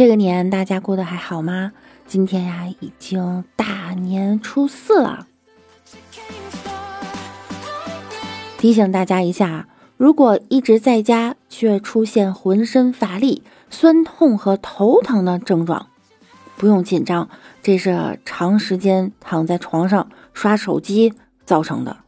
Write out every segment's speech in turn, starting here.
这个年大家过得还好吗？今天呀，已经大年初四了。提醒大家一下，如果一直在家却出现浑身乏力、酸痛和头疼的症状，不用紧张，这是长时间躺在床上刷手机造成的。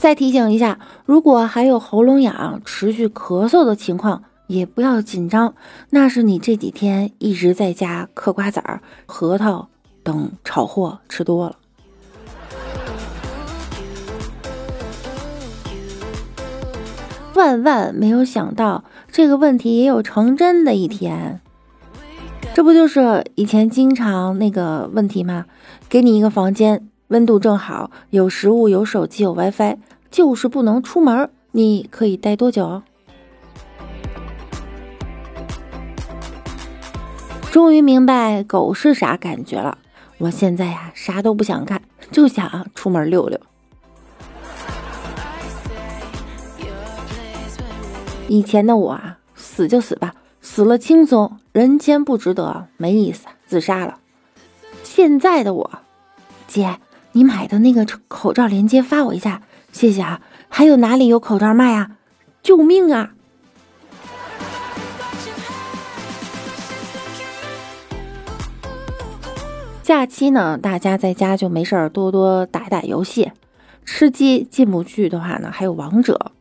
再提醒一下，如果还有喉咙痒、持续咳嗽的情况，也不要紧张，那是你这几天一直在家嗑瓜子儿、核桃等炒货吃多了。万万没有想到，这个问题也有成真的一天。这不就是以前经常那个问题吗？给你一个房间，温度正好，有食物，有手机，有 WiFi，就是不能出门，你可以待多久？终于明白狗是啥感觉了。我现在呀，啥都不想干，就想出门溜溜。以前的我啊，死就死吧，死了轻松，人间不值得，没意思，自杀了。现在的我，姐，你买的那个口罩链接发我一下，谢谢啊。还有哪里有口罩卖啊？救命啊！假期呢，大家在家就没事儿，多多打打游戏。吃鸡进不去的话呢，还有王者。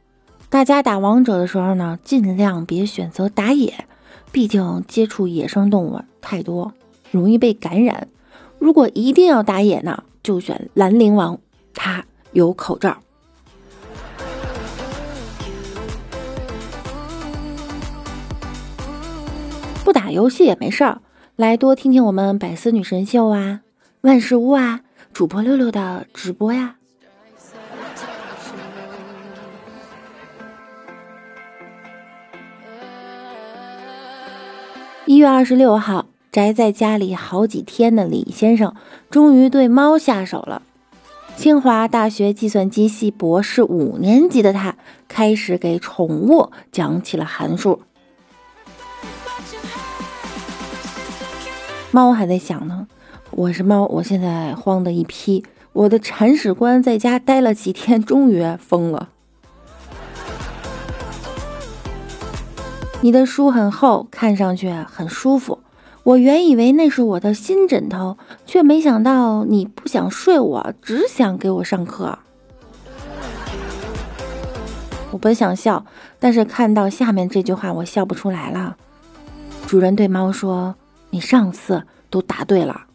大家打王者的时候呢，尽量别选择打野，毕竟接触野生动物太多，容易被感染。如果一定要打野呢，就选兰陵王，他有口罩。不打游戏也没事儿，来多听听我们百思女神秀啊，万事屋啊，主播六六的直播呀。一月二十六号，宅在家里好几天的李先生终于对猫下手了。清华大学计算机系博士五年级的他，开始给宠物讲起了函数。猫还在想呢，我是猫，我现在慌的一批。我的铲屎官在家待了几天，终于疯了。你的书很厚，看上去很舒服。我原以为那是我的新枕头，却没想到你不想睡，我只想给我上课。我本想笑，但是看到下面这句话，我笑不出来了。主人对猫说：“你上次都答对了。”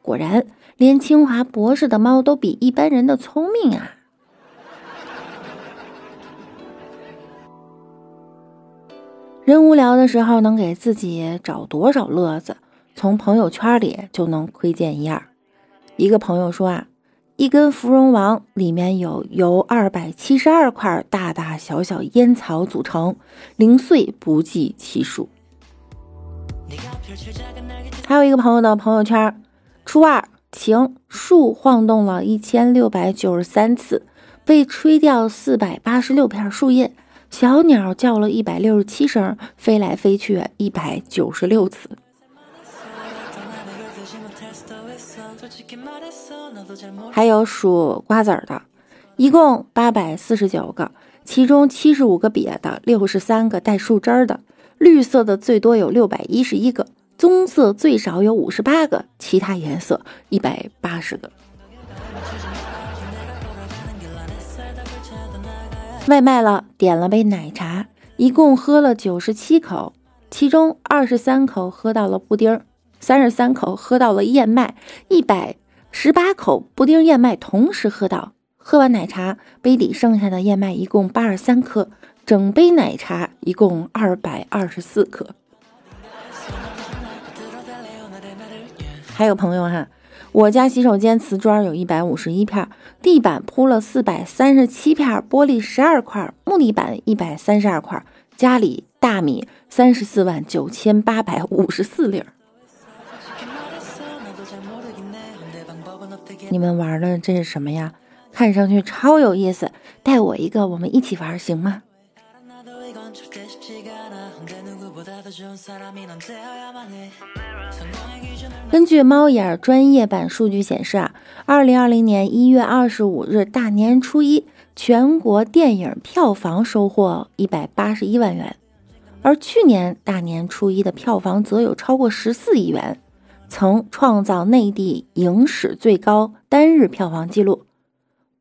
果然，连清华博士的猫都比一般人的聪明啊！人无聊的时候，能给自己找多少乐子？从朋友圈里就能窥见一二。一个朋友说啊，一根芙蓉王里面有由二百七十二块大大小小烟草组成，零碎不计其数。还有一个朋友的朋友圈，初二晴，树晃动了一千六百九十三次，被吹掉四百八十六片树叶。小鸟叫了一百六十七声，飞来飞去一百九十六次。还有数瓜子儿的，一共八百四十九个，其中七十五个瘪的，六十三个带树枝儿的，绿色的最多有六百一十一个，棕色最少有五十八个，其他颜色一百八十个。外卖了，点了杯奶茶，一共喝了九十七口，其中二十三口喝到了布丁儿，三十三口喝到了燕麦，一百十八口布丁燕麦同时喝到。喝完奶茶，杯底剩下的燕麦一共八十三颗，整杯奶茶一共二百二十四克。还有朋友哈，我家洗手间瓷砖有一百五十一片，地板铺了四百三十七片，玻璃十二块，木地板一百三十二块，家里大米三十四万九千八百五十四粒。你们玩的这是什么呀？看上去超有意思，带我一个，我们一起玩行吗？根据猫眼专业版数据显示啊，二零二零年一月二十五日大年初一，全国电影票房收获一百八十一万元，而去年大年初一的票房则有超过十四亿元，曾创造内地影史最高单日票房纪录。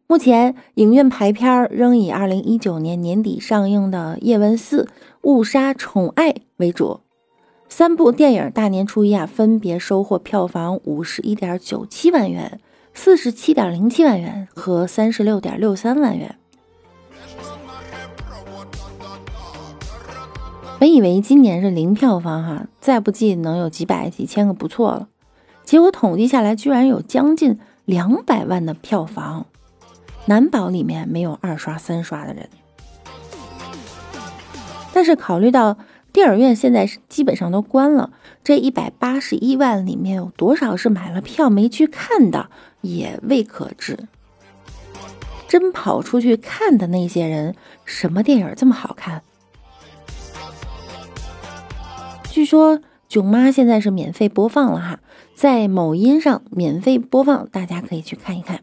目前影院排片仍以二零一九年年底上映的《叶问四》《误杀宠爱》为主，三部电影大年初一啊分别收获票房五十一点九七万元、四十七点零七万元和三十六点六三万元。本以为今年是零票房哈，再不济能有几百几千个不错了，结果统计下来居然有将近两百万的票房。难保里面没有二刷三刷的人，但是考虑到电影院现在是基本上都关了，这一百八十一万里面有多少是买了票没去看的，也未可知。真跑出去看的那些人，什么电影这么好看？据说《囧妈》现在是免费播放了哈，在某音上免费播放，大家可以去看一看。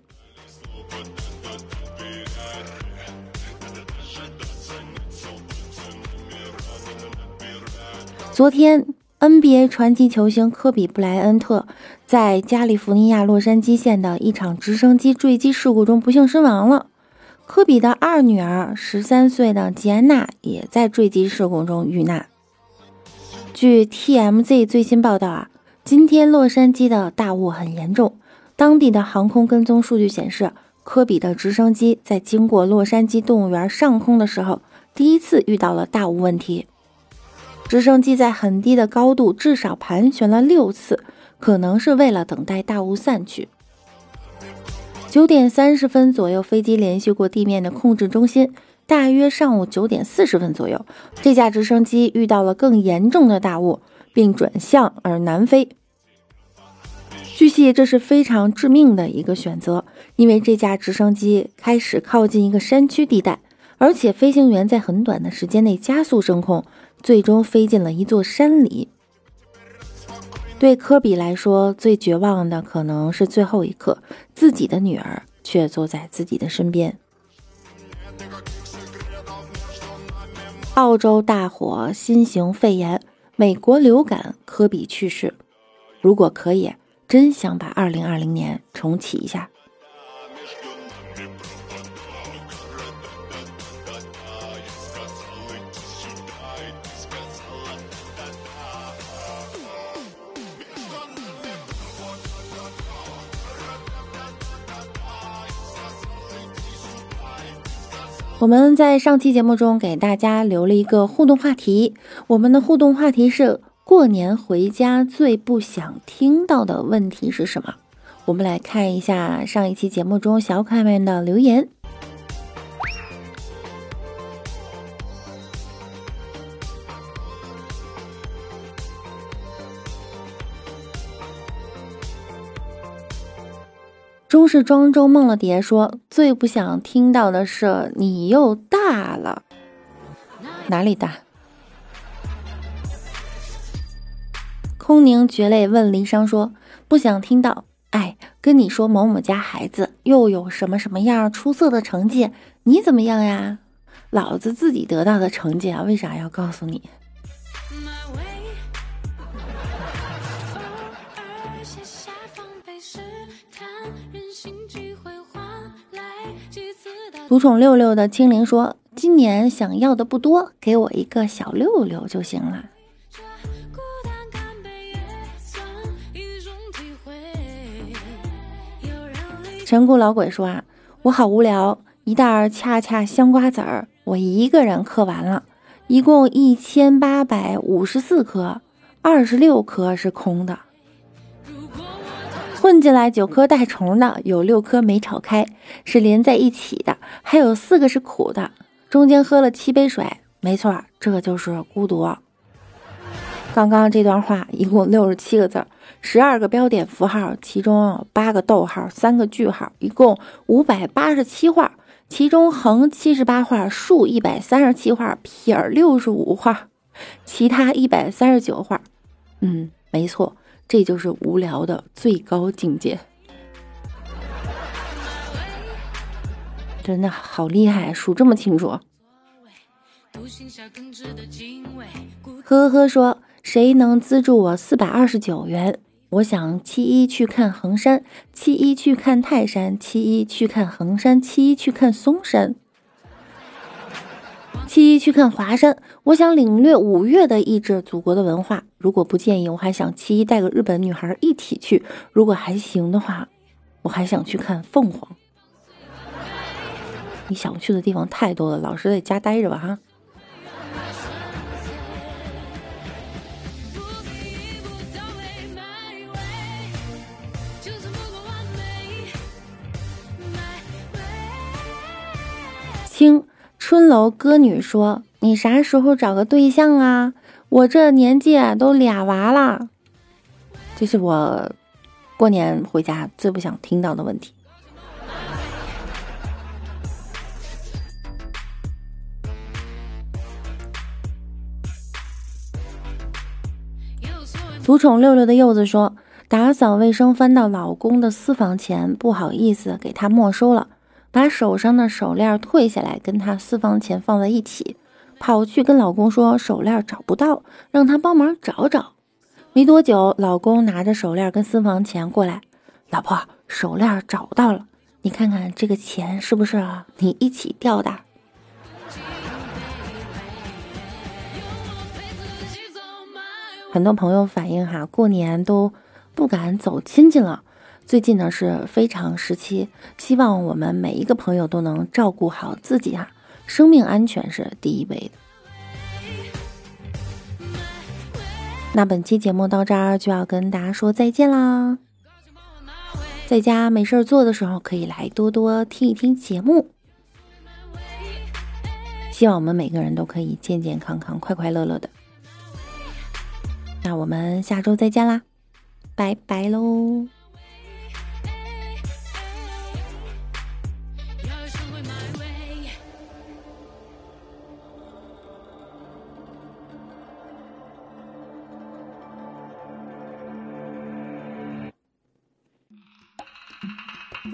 昨天，NBA 传奇球星科比·布莱恩特在加利福尼亚洛杉矶县的一场直升机坠机事故中不幸身亡了。科比的二女儿，十三岁的吉安娜，也在坠机事故中遇难。据 TMZ 最新报道啊，今天洛杉矶的大雾很严重。当地的航空跟踪数据显示，科比的直升机在经过洛杉矶动物园上空的时候，第一次遇到了大雾问题。直升机在很低的高度至少盘旋了六次，可能是为了等待大雾散去。九点三十分左右，飞机联系过地面的控制中心。大约上午九点四十分左右，这架直升机遇到了更严重的大雾，并转向而南飞。据悉，这是非常致命的一个选择，因为这架直升机开始靠近一个山区地带，而且飞行员在很短的时间内加速升空。最终飞进了一座山里。对科比来说，最绝望的可能是最后一刻，自己的女儿却坐在自己的身边。澳洲大火，新型肺炎，美国流感，科比去世。如果可以，真想把2020年重启一下。我们在上期节目中给大家留了一个互动话题，我们的互动话题是过年回家最不想听到的问题是什么？我们来看一下上一期节目中小可爱们的留言。中式庄周梦了蝶说：“最不想听到的是你又大了，哪里大？”空凝绝泪问离殇说：“不想听到，哎，跟你说某某家孩子又有什么什么样出色的成绩，你怎么样呀？老子自己得到的成绩啊，为啥要告诉你？”独宠六六的青灵说：“今年想要的不多，给我一个小六六就行了。”陈谷老鬼说：“啊，我好无聊，一袋恰恰香瓜子儿，我一个人嗑完了，一共一千八百五十四颗，二十六颗是空的。”混进来九颗带虫的，有六颗没炒开，是连在一起的，还有四个是苦的。中间喝了七杯水，没错，这就是孤独。刚刚这段话一共六十七个字，十二个标点符号，其中八个逗号，三个句号，一共五百八十七画，其中横七十八画，竖一百三十七画，撇六十五画，其他一百三十九画。嗯，没错。这就是无聊的最高境界，真的好厉害，数这么清楚。呵呵说，谁能资助我四百二十九元？我想七一去看衡山，七一去看泰山，七一去看衡山，七一去看嵩山。七一去看华山，我想领略五岳的意志，祖国的文化。如果不建议，我还想七一带个日本女孩一起去。如果还行的话，我还想去看凤凰。你想去的地方太多了，老实在家待着吧哈。清。春楼歌女说：“你啥时候找个对象啊？我这年纪都俩娃了。”这是我过年回家最不想听到的问题。独宠六六的柚子说：“打扫卫生翻到老公的私房钱，不好意思给他没收了。”把手上的手链退下来，跟他私房钱放在一起，跑去跟老公说手链找不到，让他帮忙找找。没多久，老公拿着手链跟私房钱过来，老婆，手链找到了，你看看这个钱是不是你一起掉的？很多朋友反映哈，过年都不敢走亲戚了。最近呢是非常时期，希望我们每一个朋友都能照顾好自己哈，生命安全是第一位的。那本期节目到这儿就要跟大家说再见啦，在家没事儿做的时候可以来多多听一听节目，希望我们每个人都可以健健康康、快快乐乐的。那我们下周再见啦，拜拜喽。